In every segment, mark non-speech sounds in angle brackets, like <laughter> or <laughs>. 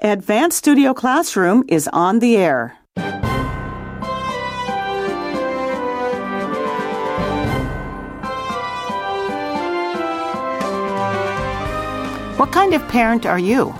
Advanced Studio Classroom is on the air. What kind of parent are you?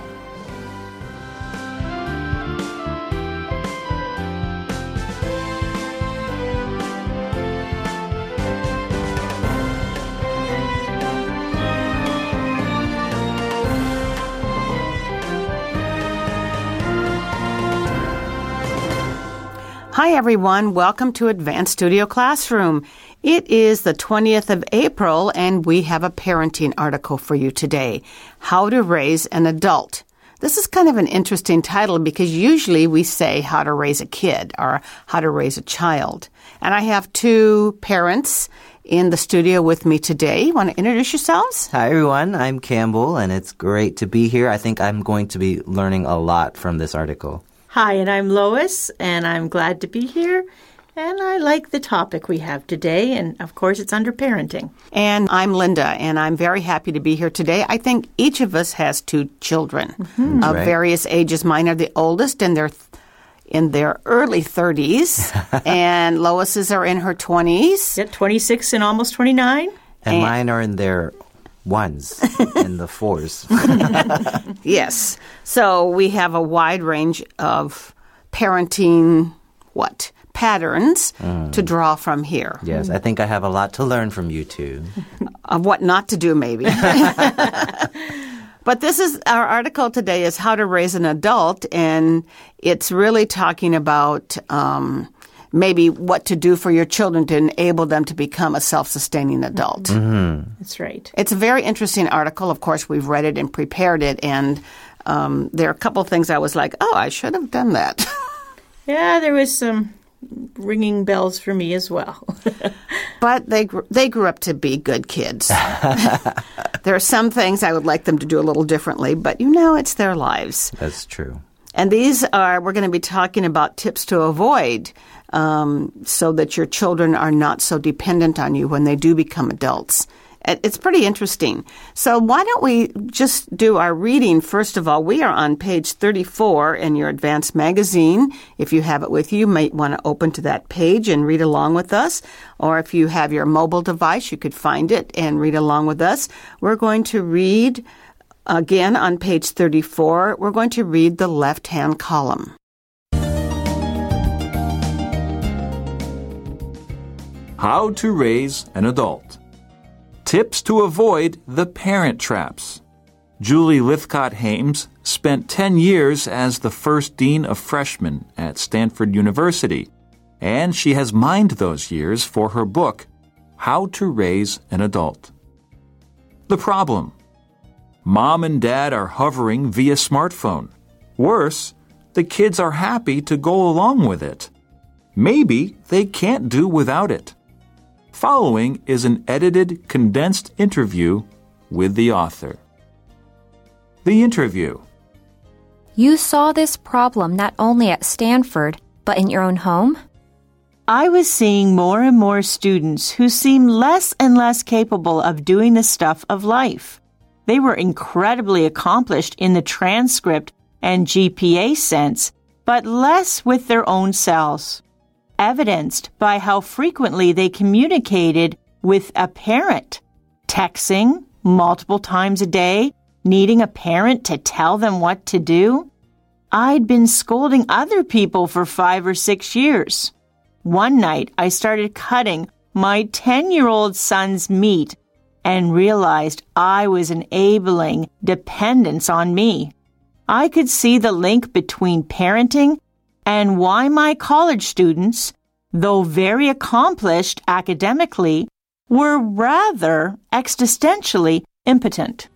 Hi, everyone. Welcome to Advanced Studio Classroom. It is the 20th of April, and we have a parenting article for you today How to Raise an Adult. This is kind of an interesting title because usually we say how to raise a kid or how to raise a child. And I have two parents in the studio with me today. Want to introduce yourselves? Hi, everyone. I'm Campbell, and it's great to be here. I think I'm going to be learning a lot from this article. Hi, and I'm Lois, and I'm glad to be here. And I like the topic we have today, and of course, it's under parenting. And I'm Linda, and I'm very happy to be here today. I think each of us has two children Mm-hmm. of right. various ages. Mine are the oldest, and they're in their early 30s, <laughs> and Lois's are in her 20s. Yeah, 26 and almost 29. And, And- mine are in their ones and the fours. <laughs> Yes. So we have a wide range of parenting, what? Patterns to draw from here. yes, I think I have a lot to learn from you two. of what not to do, maybe. <laughs> but this is our article today is how to raise an adult, and it's really talking about um, maybe what to do for your children to enable them to become a self-sustaining adult. That's right. It's a very interesting article. Of course, we've read it and prepared it, and um, there are a couple of things I was like, oh, I should have done that. <laughs> Yeah, there was some ringing bells for me as well. <laughs> but they gr- they grew up to be good kids. <laughs> there are some things I would like them to do a little differently, but you know, it's their lives. That's true. And these are we're going to be talking about tips to avoid um, so that your children are not so dependent on you when they do become adults. It's pretty interesting. So why don't we just do our reading first of all? We are on page 34 in your advanced magazine. If you have it with you, you might want to open to that page and read along with us. Or if you have your mobile device, you could find it and read along with us. We're going to read again on page 34. We're going to read the left-hand column. How to raise an adult. Tips to avoid the parent traps. Julie Lythcott Haims spent 10 years as the first dean of freshmen at Stanford University, and she has mined those years for her book, How to Raise an Adult. The problem Mom and dad are hovering via smartphone. Worse, the kids are happy to go along with it. Maybe they can't do without it. Following is an edited, condensed interview with the author. The interview. You saw this problem not only at Stanford, but in your own home? I was seeing more and more students who seemed less and less capable of doing the stuff of life. They were incredibly accomplished in the transcript and GPA sense, but less with their own selves. Evidenced by how frequently they communicated with a parent, texting multiple times a day, needing a parent to tell them what to do. I'd been scolding other people for five or six years. One night I started cutting my 10 year old son's meat and realized I was enabling dependence on me. I could see the link between parenting and why my college students, though very accomplished academically, were rather existentially impotent.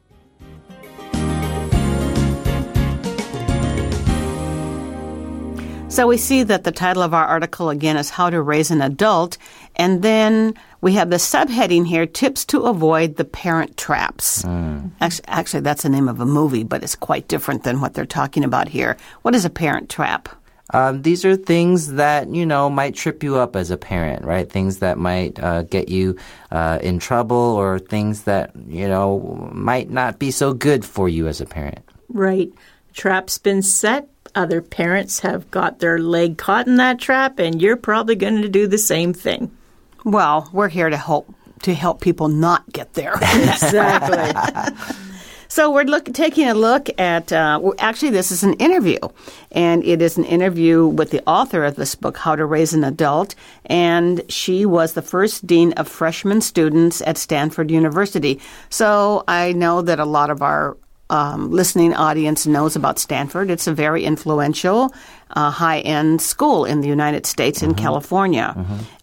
So we see that the title of our article again is How to Raise an Adult. And then we have the subheading here Tips to Avoid the Parent Traps. Hmm. Actually, actually, that's the name of a movie, but it's quite different than what they're talking about here. What is a parent trap? Um, these are things that, you know, might trip you up as a parent, right? Things that might uh, get you uh, in trouble or things that, you know, might not be so good for you as a parent. Right. Trap's been set. Other parents have got their leg caught in that trap, and you're probably going to do the same thing. Well, we're here to help to help people not get there. <laughs> Exactly. <laughs> So we're look, taking a look at, uh, well, actually, this is an interview, and it is an interview with the author of this book, How to Raise an Adult, and she was the first dean of freshman students at Stanford University. So I know that a lot of our um, listening audience knows about Stanford. It's a very influential, uh, high end school in the United States in California.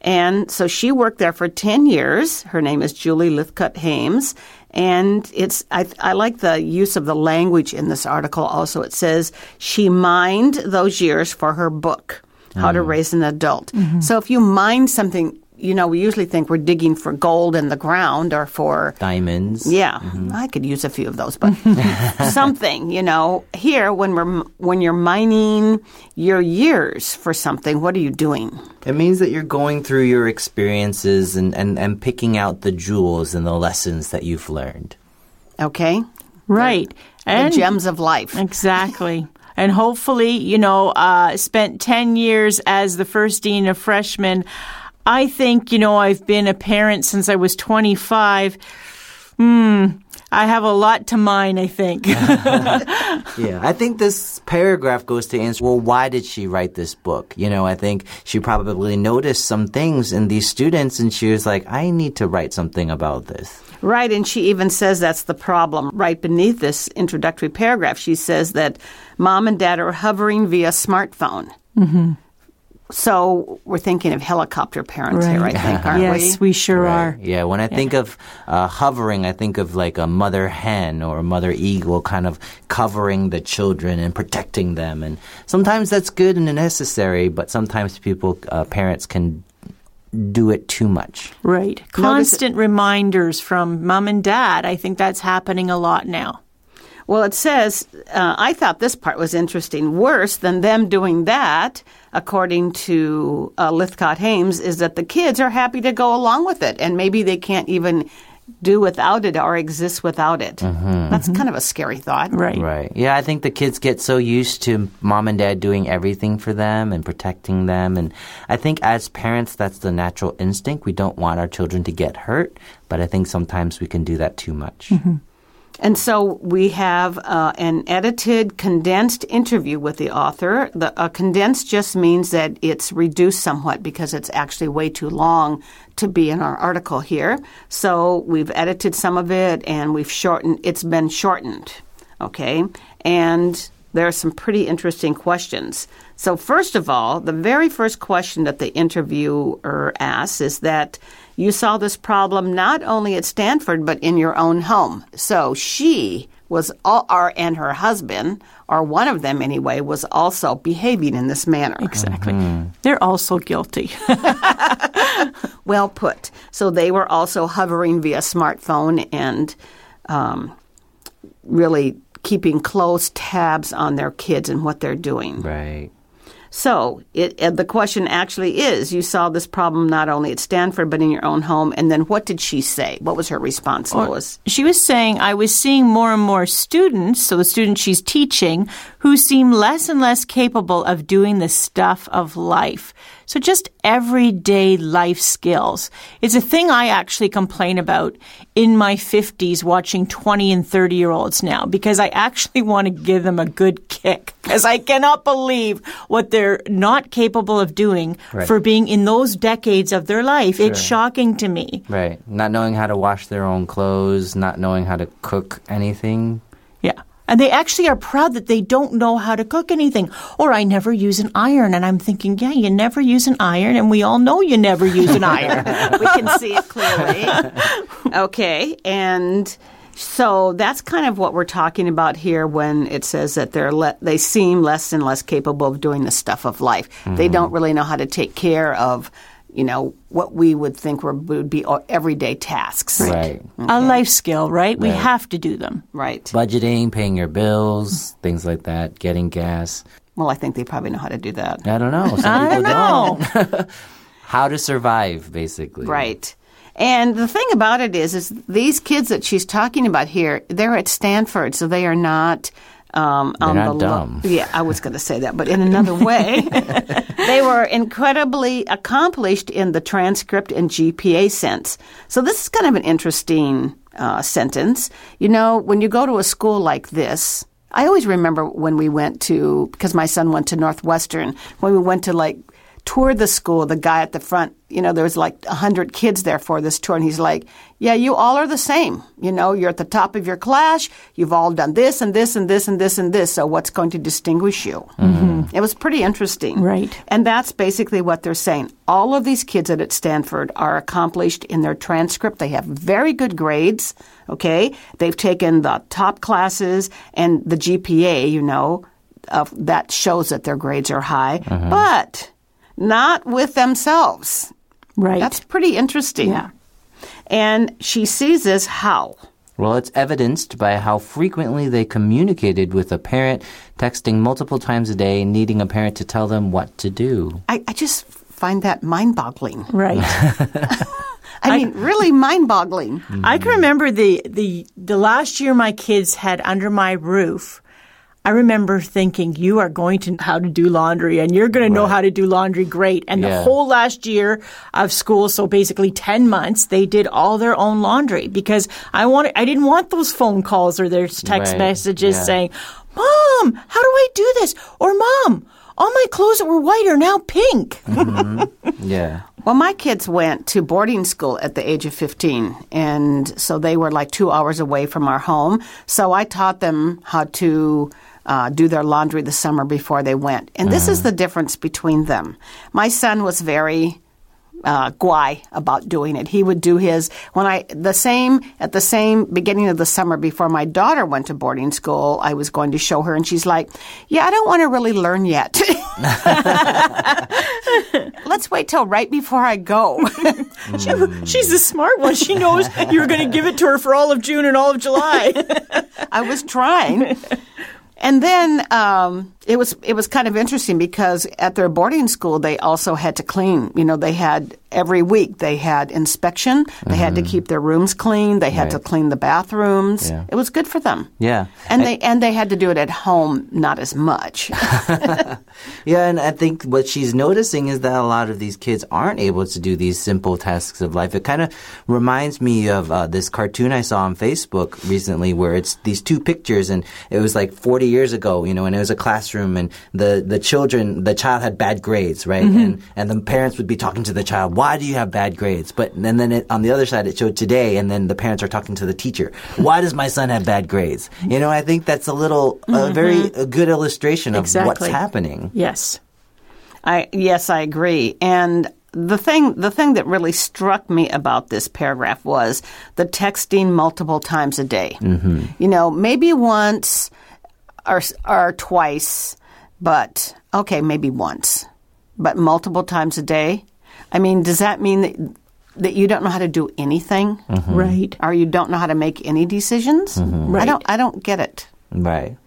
And so she worked there for 10 years. Her name is Julie Lythcott Haims. And it's, I, I like the use of the language in this article also. It says she mined those years for her book, How to mm. Raise an Adult. Mm-hmm. So if you mine something, you know, we usually think we're digging for gold in the ground or for Diamonds. yeah, I could use a few of those, but <laughs> something, you know, here when we're when you're mining your years for something, what are you doing? It means that you're going through your experiences and, and, and picking out the jewels and the lessons that you've learned. Okay, Right. the And gems of life. Exactly. And hopefully, you know, uh, spent 10 years as the first dean of freshmen. I think, you know, I've been a parent since I was 25. Hmm. I have a lot to mine, I think. <laughs> <laughs> Yeah, I think this paragraph goes to answer, well, why did she write this book? You know, I think she probably noticed some things in these students and she was like, I need to write something about this. Right, and she even says that's the problem. Right beneath this introductory paragraph, she says that mom and dad are hovering via smartphone. Mm-hmm. So we're thinking of helicopter parents here, I think, <laughs> aren't yes, we sure Right. are. Yeah, when I think of uh, hovering, I think of like a mother hen or a mother eagle kind of covering the children and protecting them. And sometimes that's good and necessary, but sometimes people, uh, parents can do it too much. Right. Constant reminders from mom and dad. I think that's happening a lot now. Well, it says, uh, I thought this part was interesting. Worse than them doing that, according to uh, Lythcott Haims, is that the kids are happy to go along with it, and maybe they can't even do without it or exist without it. That's kind of a scary thought. Right. Right. Yeah, I think the kids get so used to mom and dad doing everything for them and protecting them. And I think as parents, that's the natural instinct. We don't want our children to get hurt, but I think sometimes we can do that too much. And so we have uh, an edited, condensed interview with the author. The uh, condensed just means that it's reduced somewhat because it's actually way too long to be in our article here. So we've edited some of it and we've shortened. It's been shortened, okay? And there are some pretty interesting questions. So first of all, the very first question that the interviewer asks is that you saw this problem not only at Stanford but in your own home. So she was all, or and her husband, or one of them anyway, was also behaving in this manner. Exactly. They're also guilty. <laughs> Well put. So they were also hovering via smartphone and um, really keeping close tabs on their kids and what they're doing. Right. So it, the question actually is: You saw this problem not only at Stanford but in your own home, and then what did she say? What was her response, or, Lois? She was saying, I was seeing more and more students, so the students she's teaching, who seem less and less capable of doing the stuff of life. So just everyday life skills. It's a thing I actually complain about in my 50s watching 20 and 30 year olds now because I actually want to give them a good kick because I cannot believe what they're not capable of doing Right. for being in those decades of their life. It's shocking to me. Right. Not knowing how to wash their own clothes, not knowing how to cook anything. Yeah. And they actually are proud that they don't know how to cook anything. Or I never use an iron. And I'm thinking, yeah, you never use an iron. And we all know you never use an iron. <laughs> we can see it clearly. okay, and so that's kind of what we're talking about here when it says that they're le- they seem less and less capable of doing the stuff of life. They mm-hmm. don't really know how to take care of, you know, what we would think were, would be everyday tasks. Right. Mm-hmm. A life skill, right? We have to do them. Right. Budgeting, paying your bills, things like that, getting gas. Well, I think they probably know how to do that. I don't know. Some I don't know. <laughs> How to survive, basically. Right. And the thing about it is, is these kids that she's talking about here, they're at Stanford, so they are not Um, on not the lo- dumb. yeah, I was going to say that, but in another way, <laughs> they were incredibly accomplished in the transcript and GPA sense. So this is kind of an interesting uh, sentence. You know, when you go to a school like this, I always remember when we went to because my son went to Northwestern when we went to like tour the school. The guy at the front, you know, there was like a hundred kids there for this tour, and he's like, "Yeah, you all are the same. You know, you're at the top of your class. You've all done this and this and this and this and this. So what's going to distinguish you?" Mm-hmm. It was pretty interesting, Right. And that's basically what they're saying. All of these kids at Stanford are accomplished in their transcript. They have very good grades. Okay, they've taken the top classes and the GPA. You know, of that shows that their grades are high, uh-huh. but not with themselves. Right. That's pretty interesting. Yeah. And she sees this how? Well, it's evidenced by how frequently they communicated with a parent, texting multiple times a day, needing a parent to tell them what to do. I, I just find that mind boggling. right. <laughs> I, mean, really mind boggling. I can remember the, the the last year my kids had under my roof. I remember thinking, you are going to know how to do laundry and you're going to know Right. how to do laundry great. And the whole last year of school, so basically 10 months, they did all their own laundry because I wanted, I didn't want those phone calls or their text Right. messages Yeah. saying, Mom, how do I do this? Or Mom, all my clothes that were white are now pink. Mm-hmm. <laughs> Yeah. Well, my kids went to boarding school at the age of 15, and so they were like two hours away from our home. So I taught them how to uh, do their laundry the summer before they went. And this is the difference between them. My son was very uh, guai about doing it. He would do his when I the same at the same beginning of the summer before my daughter went to boarding school. I was going to show her, and she's like, "Yeah, I don't want to really learn yet. <laughs> Let's wait till right before I go." <laughs> She, she's the smart one. She knows you're going to give it to her for all of June and all of July. <laughs> I was trying. And then um, it was it was kind of interesting because at their boarding school they also had to clean. You know, they had every week they had inspection. They had to keep their rooms clean. They had to clean the bathrooms. Yeah. It was good for them. Yeah. And they and they had to do it at home, not as much. <laughs> Yeah, and I think what she's noticing is that a lot of these kids aren't able to do these simple tasks of life. It kind of reminds me of uh, this cartoon I saw on Facebook recently where it's these two pictures and it was like 40 years ago, you know, and it was a classroom and the, the children, the child had bad grades, right? And, and the parents would be talking to the child, why do you have bad grades? But, and then it, on the other side, it showed today and then the parents are talking to the teacher, why does my son have bad grades? You know, I think that's a little, a very a good illustration of what's happening. yes. I yes, I agree. And the thing the thing that really struck me about this paragraph was the texting multiple times a day. Mm-hmm. You know, maybe once or or twice, but okay, maybe once, but multiple times a day. I mean, does that mean that that you don't know how to do anything, mm-hmm. Right. or you don't know how to make any decisions? Mm-hmm. I Right. don't. I don't get it. Right.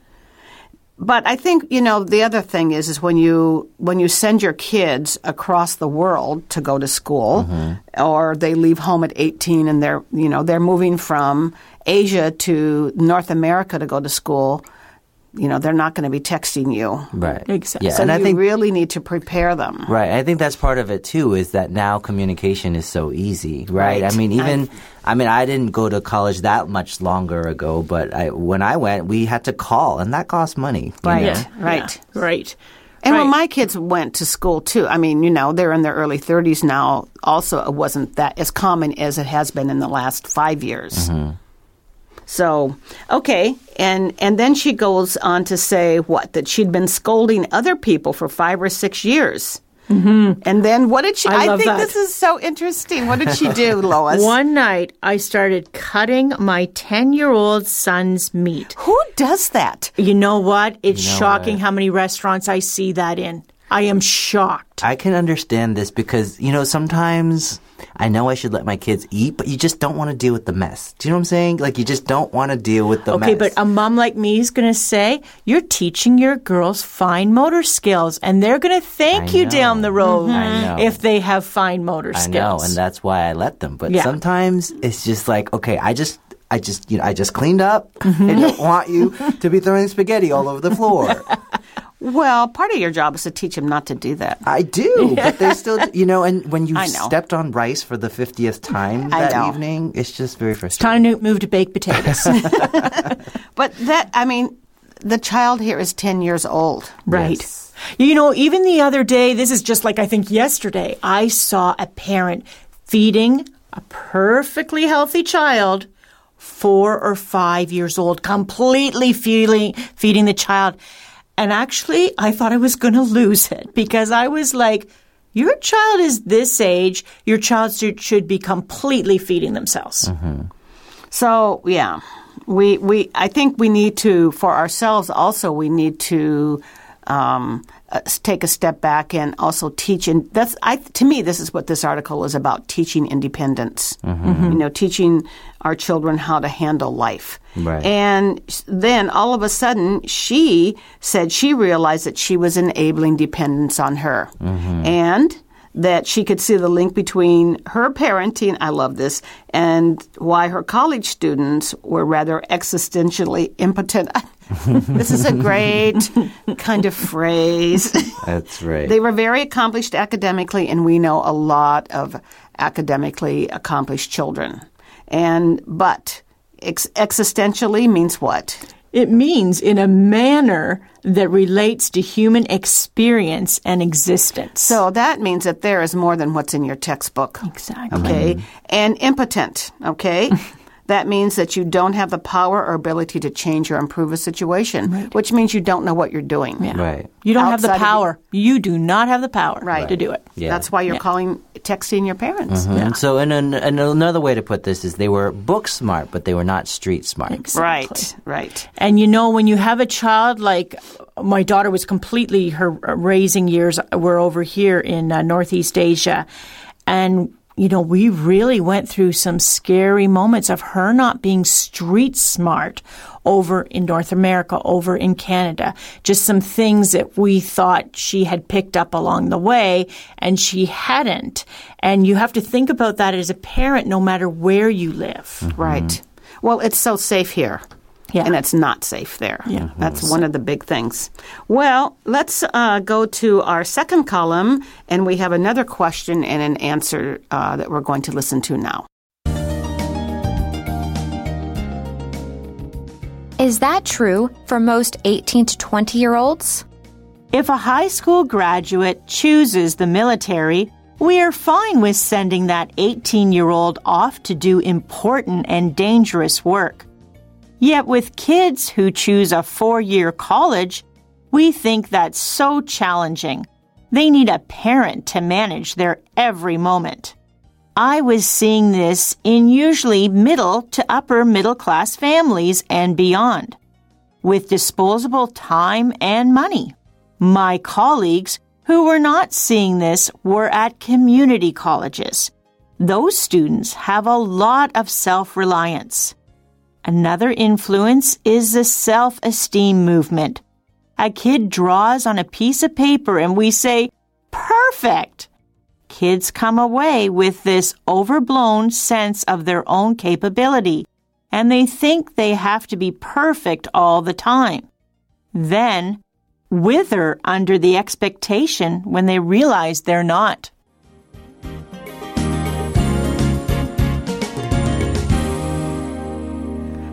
But I think you know the other thing is is when you when you send your kids across the world to go to school, mm-hmm. or they leave home at eighteen and they're you know they're moving from Asia to North America to go to school. You know they're not going to be texting you, Right. Exactly. Yeah, so and you I think really need to prepare them. right. I think that's part of it too. Is that now communication is so easy, right? Right. I mean, even I mean, I didn't go to college that much longer ago, but I, when I went, we had to call, and that cost money. Right. Yeah. Right. Yeah. Right. And when my kids went to school too, I mean, you know, they're in their early 30s now. Also, it wasn't that as common as it has been in the last five years. Mm-hmm. So, okay, and and then she goes on to say what that she'd been scolding other people for five or six years. Mm-hmm. And then what did she? I love think that. this is so interesting. What did she do, <laughs> Lois? One night, I started cutting my 10 year old son's meat. Who does that? You know what? It's You know shocking what? how many restaurants I see that in. I am shocked. I can understand this because you know sometimes I know I should let my kids eat, but you just don't want to deal with the mess. Do you know what I'm saying? Like you just don't want to deal with the Okay, mess. but a mom like me is going to say, You're teaching your girls fine motor skills, and they're going to thank I you know. down the road know. if they have fine motor skills." I know, and that's why I let them. But Yeah. sometimes it's just like, okay, I just I just, you know, I just cleaned up. Mm-hmm. <laughs> I don't want you to be throwing spaghetti all over the floor. <laughs> Well, part of your job is to teach them not to do that. I do, <laughs> but they still, you know, and when you stepped on rice for the 50th time that evening, it's just very frustrating. Time to move to baked potatoes. <laughs> <laughs> But that, I mean, the child here is 10 years old. Right. Yes. You know, even the other day, this is just like I think yesterday, I saw a parent feeding a perfectly healthy child, four or five years old, completely feeding, feeding the child. And actually, I thought I was going to lose it because I was like, your child is this age, your child should, should be completely feeding themselves. So yeah, we we I think we need to for ourselves also we need to um, uh, take a step back and also teach. And that's I to me this is what this article is about: teaching independence. You know, teaching our children how to handle life. Right. And then all of a sudden, she said she realized that she was enabling dependence on her, and that she could see the link between her parenting, I love this, and why her college students were rather existentially impotent. <laughs> this is a great kind of phrase. That's right. They were very accomplished academically, and we know a lot of academically accomplished children. And but ex- existentially means what? It means in a manner that relates to human experience and existence. So that means that there is more than what's in your textbook. Exactly. Okay. And impotent. Okay. <laughs> that means that you don't have the power or ability to change or improve a situation, right. which means you don't know what you're doing. right. You don't have the Outside of you- power. You do not have the power Right. to do it. Yeah. That's why you're calling texting your parents. And so, in an, and another way to put this is they were book smart, but they were not street smart. Right. Right. And you know, when you have a child like my daughter was completely her raising years were over here in uh, Northeast Asia, and you know, we really went through some scary moments of her not being street smart over in North America, over in Canada. Just some things that we thought she had picked up along the way and she hadn't. And you have to think about that as a parent no matter where you live. Right. Well, it's so safe here. Yeah. And it's not safe there. Yeah. That's one of the big things. Well, let's uh, go to our second column, and we have another question and an answer uh, that we're going to listen to now. Is that true for most 18 to 20 year olds? If a high school graduate chooses the military, we are fine with sending that 18 year old off to do important and dangerous work. Yet with kids who choose a four year college, we think that's so challenging. They need a parent to manage their every moment. I was seeing this in usually middle to upper middle class families and beyond, with disposable time and money. My colleagues who were not seeing this were at community colleges. Those students have a lot of self reliance. Another influence is the self esteem movement. A kid draws on a piece of paper and we say, Perfect! Kids come away with this overblown sense of their own capability, and they think they have to be perfect all the time. Then, wither under the expectation when they realize they're not.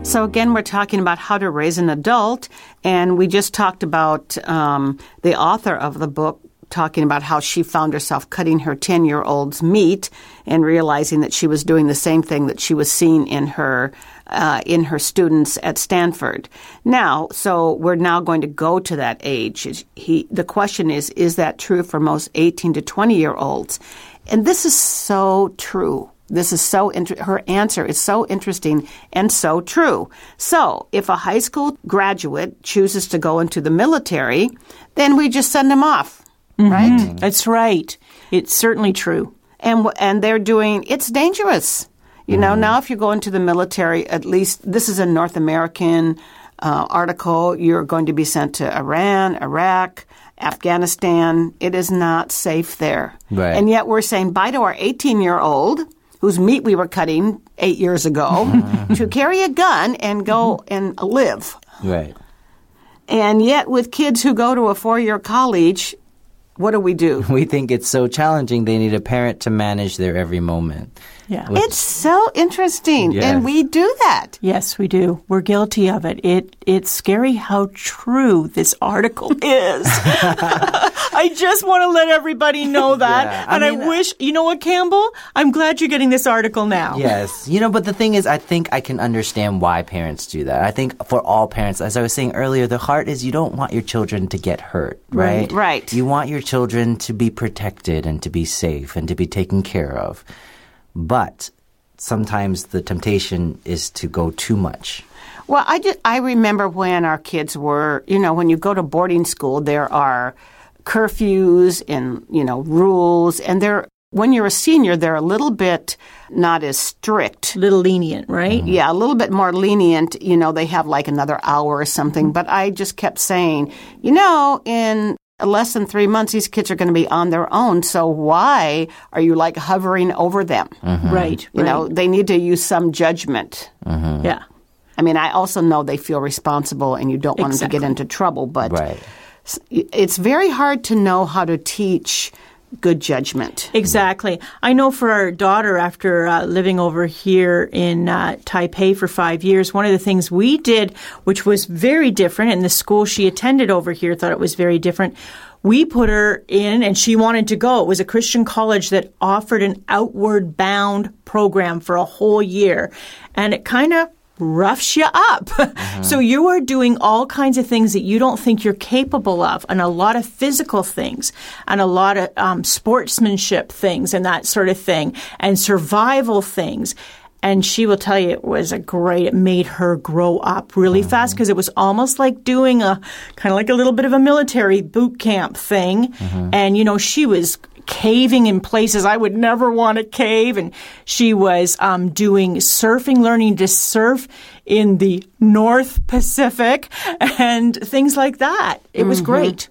So, again, we're talking about how to raise an adult, and we just talked about um, the author of the book talking about how she found herself cutting her 10 year old's meat and realizing that she was doing the same thing that she was seeing in her. Uh, in her students at Stanford. Now, so we're now going to go to that age. He, the question is, is that true for most 18 to 20 year olds? And this is so true. This is so inter- her answer is so interesting and so true. So, if a high school graduate chooses to go into the military, then we just send them off, Mm-hmm. right? Mm-hmm. That's right. It's certainly true. And and they're doing it's dangerous. You know, mm-hmm. now if you go into the military, at least this is a North American uh, article. You're going to be sent to Iran, Iraq, Afghanistan. It is not safe there. Right. And yet we're saying bye to our 18 year old whose meat we were cutting eight years ago <laughs> to carry a gun and go and live. Right. And yet, with kids who go to a four year college, what do we do? <laughs> We think it's so challenging they need a parent to manage their every moment. Yeah. It's so interesting, Yes. and we do that. Yes, we do. We're guilty of it. It it's scary how true this article <laughs> is. <laughs> I just want to let everybody know <laughs> that. Yeah, I and I, uh, wish, you know what, Campbell? I'm glad you're getting this article now. Yes. You know, but the thing is, I think I can understand why parents do that. I think for all parents, as I was saying earlier, the heart is you don't want your children to get hurt, right? Right. You want your children to be protected and to be safe and to be taken care of. But sometimes the temptation is to go too much. Well, I just, I remember when our kids were, you know, when you go to boarding school, there are curfews and you know rules, and they're when you're a senior, they're a little bit not as strict. A little lenient, right? Mm-hmm. Yeah, a little bit more lenient. You know, they have like another hour or something. But I just kept saying, you know, in less than three months, these kids are going to be on their own. So why are you like hovering over them? Mm-hmm. Right. You know, they need to use some judgment. Yeah. I mean, I also know they feel responsible and you don't want them to get into trouble, but Right. It's very hard to know how to teach good judgment. Exactly. I know for our daughter, after uh, living over here in uh, Taipei for five years, one of the things we did, which was very different, and the school she attended over here thought it was very different. We put her in, and she wanted to go. It was a Christian college that offered an outward bound program for a whole year, and it kind of roughs you up. <laughs> so uh-huh. you are doing all kinds of things that you don't think you're capable of, and a lot of physical things, and a lot of um, sportsmanship things, and that sort of thing, and survival things. And she will tell you it was a great, it made her grow up really uh-huh. fast because it was almost like doing a kind of like a little bit of a military boot camp thing. Uh-huh. And, you know, she was caving in places I would never want to cave. And she was um, doing surfing, learning to surf in the North Pacific and things like that. It was great.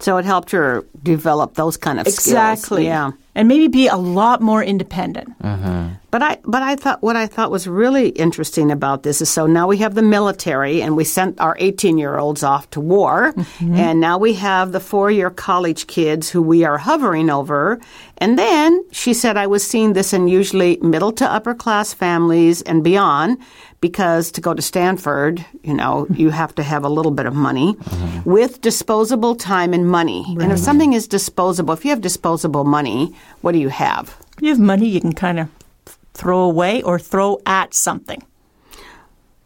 So it helped her develop those kind of skills. Exactly. Yeah. And maybe be a lot more independent. Uh-huh. But I but I thought what I thought was really interesting about this is so now we have the military and we sent our 18-year-olds off to war mm-hmm. and now we have the 4-year college kids who we are hovering over. And then she said I was seeing this in usually middle to upper class families and beyond because to go to Stanford, you know, mm-hmm. you have to have a little bit of money uh-huh. with disposable time and money. And if something is disposable, if you have disposable money, what do you have? You have money you can kind of throw away or throw at something.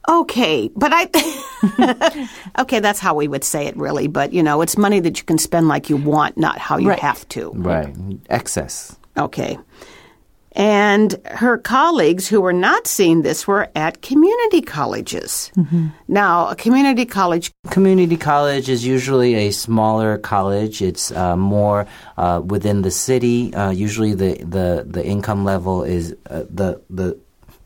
Okay, but I. <laughs> okay, that's how we would say it, really. But you know, it's money that you can spend like you want, not how you Right. have to. Right. Excess. Okay. And her colleagues who were not seeing this were at community colleges. Now, a community college, Community college is usually a smaller college. It's uh, more uh, within the city. Uh, usually, the, the, the income level is uh, the the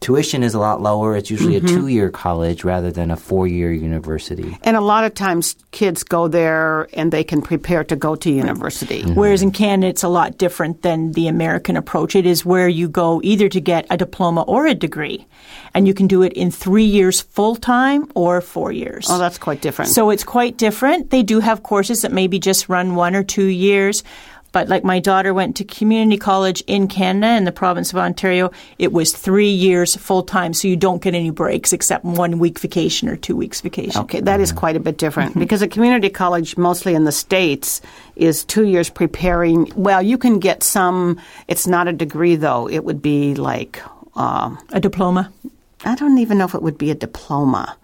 tuition is a lot lower. It's usually a mm-hmm. two year college rather than a four year university. and a lot of times kids go there and they can prepare to go to university. Mm-hmm. Whereas in Canada, it's a lot different than the American approach. It is where you go either to get a diploma or a degree, and you can do it in three years full time or four years. Oh, that's quite different. So it's quite different. They do have courses that maybe just run one or two years. But like my daughter went to community college in Canada in the province of Ontario, it was three years full time. So you don't get any breaks except one week vacation or two weeks vacation. Okay, that is quite a bit different because a community college, mostly in the States, is two years preparing. Well, you can get some, it's not a degree though. It would be like, um, A diploma. I don't even know if it would be a diploma.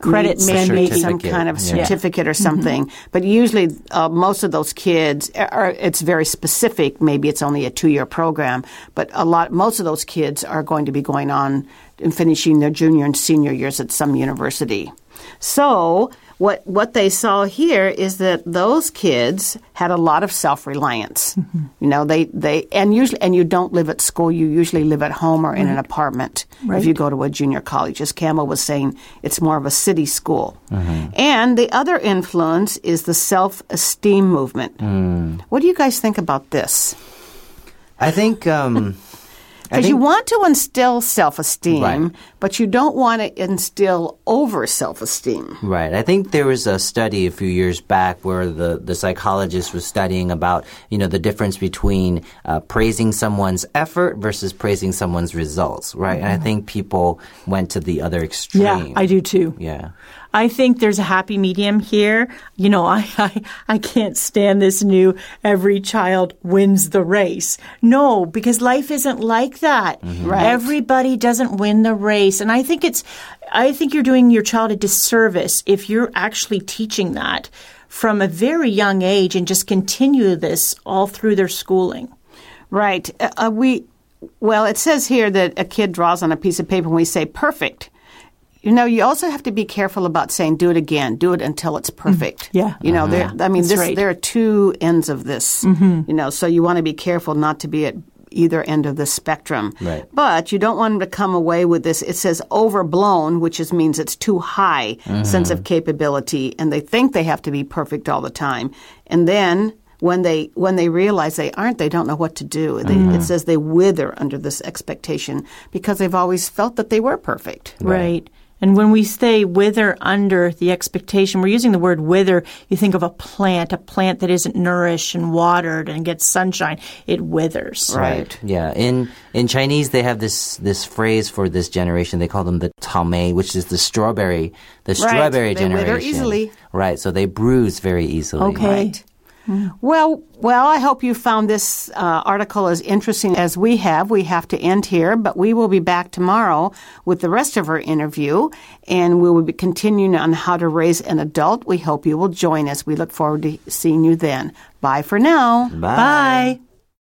Credits, maybe, then maybe. some kind of yeah. certificate or something. But usually, uh, most of those kids are. It's very specific. Maybe it's only a two-year program, but a lot. Most of those kids are going to be going on and finishing their junior and senior years at some university. So. What what they saw here is that those kids had a lot of self reliance. Mm-hmm. You know, they, they and usually and you don't live at school. You usually live at home or in an apartment. If you go to a junior college, as Campbell was saying, it's more of a city school. Mm-hmm. And the other influence is the self esteem movement. Mm. What do you guys think about this? I think um, Because you want to instill self esteem, Right. but you don't want to instill over self esteem. Right. I think there was a study a few years back where the, the psychologist was studying about, you know, the difference between uh, praising someone's effort versus praising someone's results, right? And I think people went to the other extreme. Yeah, I do too. Yeah. I think there's a happy medium here. You know, I, <laughs> I, I can't stand this new every child wins the race. No, because life isn't like that. Right. Everybody doesn't win the race. And I think it's, I think you're doing your child a disservice if you're actually teaching that from a very young age and just continue this all through their schooling. Right. Uh, uh, we, well, it says here that a kid draws on a piece of paper and we say perfect. You know, you also have to be careful about saying do it again, do it until it's mm-hmm. perfect. Yeah. You know, uh-huh. there, I mean, this, right. there are two ends of this, mm-hmm. you know, so you want to be careful not to be at either end of the spectrum. Right. But you don't want them to come away with this. It says overblown, which is, means it's too high mm-hmm. sense of capability, and they think they have to be perfect all the time. And then when they when they realize they aren't, they don't know what to do. They, It says they wither under this expectation because they've always felt that they were perfect. Right. And when we say wither under the expectation, we're using the word wither. You think of a plant, a plant that isn't nourished and watered and gets sunshine. It withers. Right. Yeah. In in Chinese, they have this this phrase for this generation. They call them the caomei, which is the strawberry, the strawberry They wither generation. easily. Right. So they bruise very easily. Okay. Right. Well, well, I hope you found this uh, article as interesting as we have. We have to end here, but we will be back tomorrow with the rest of our interview, and we will be continuing on how to raise an adult. We hope you will join us. We look forward to seeing you then. Bye for now. Bye. Bye.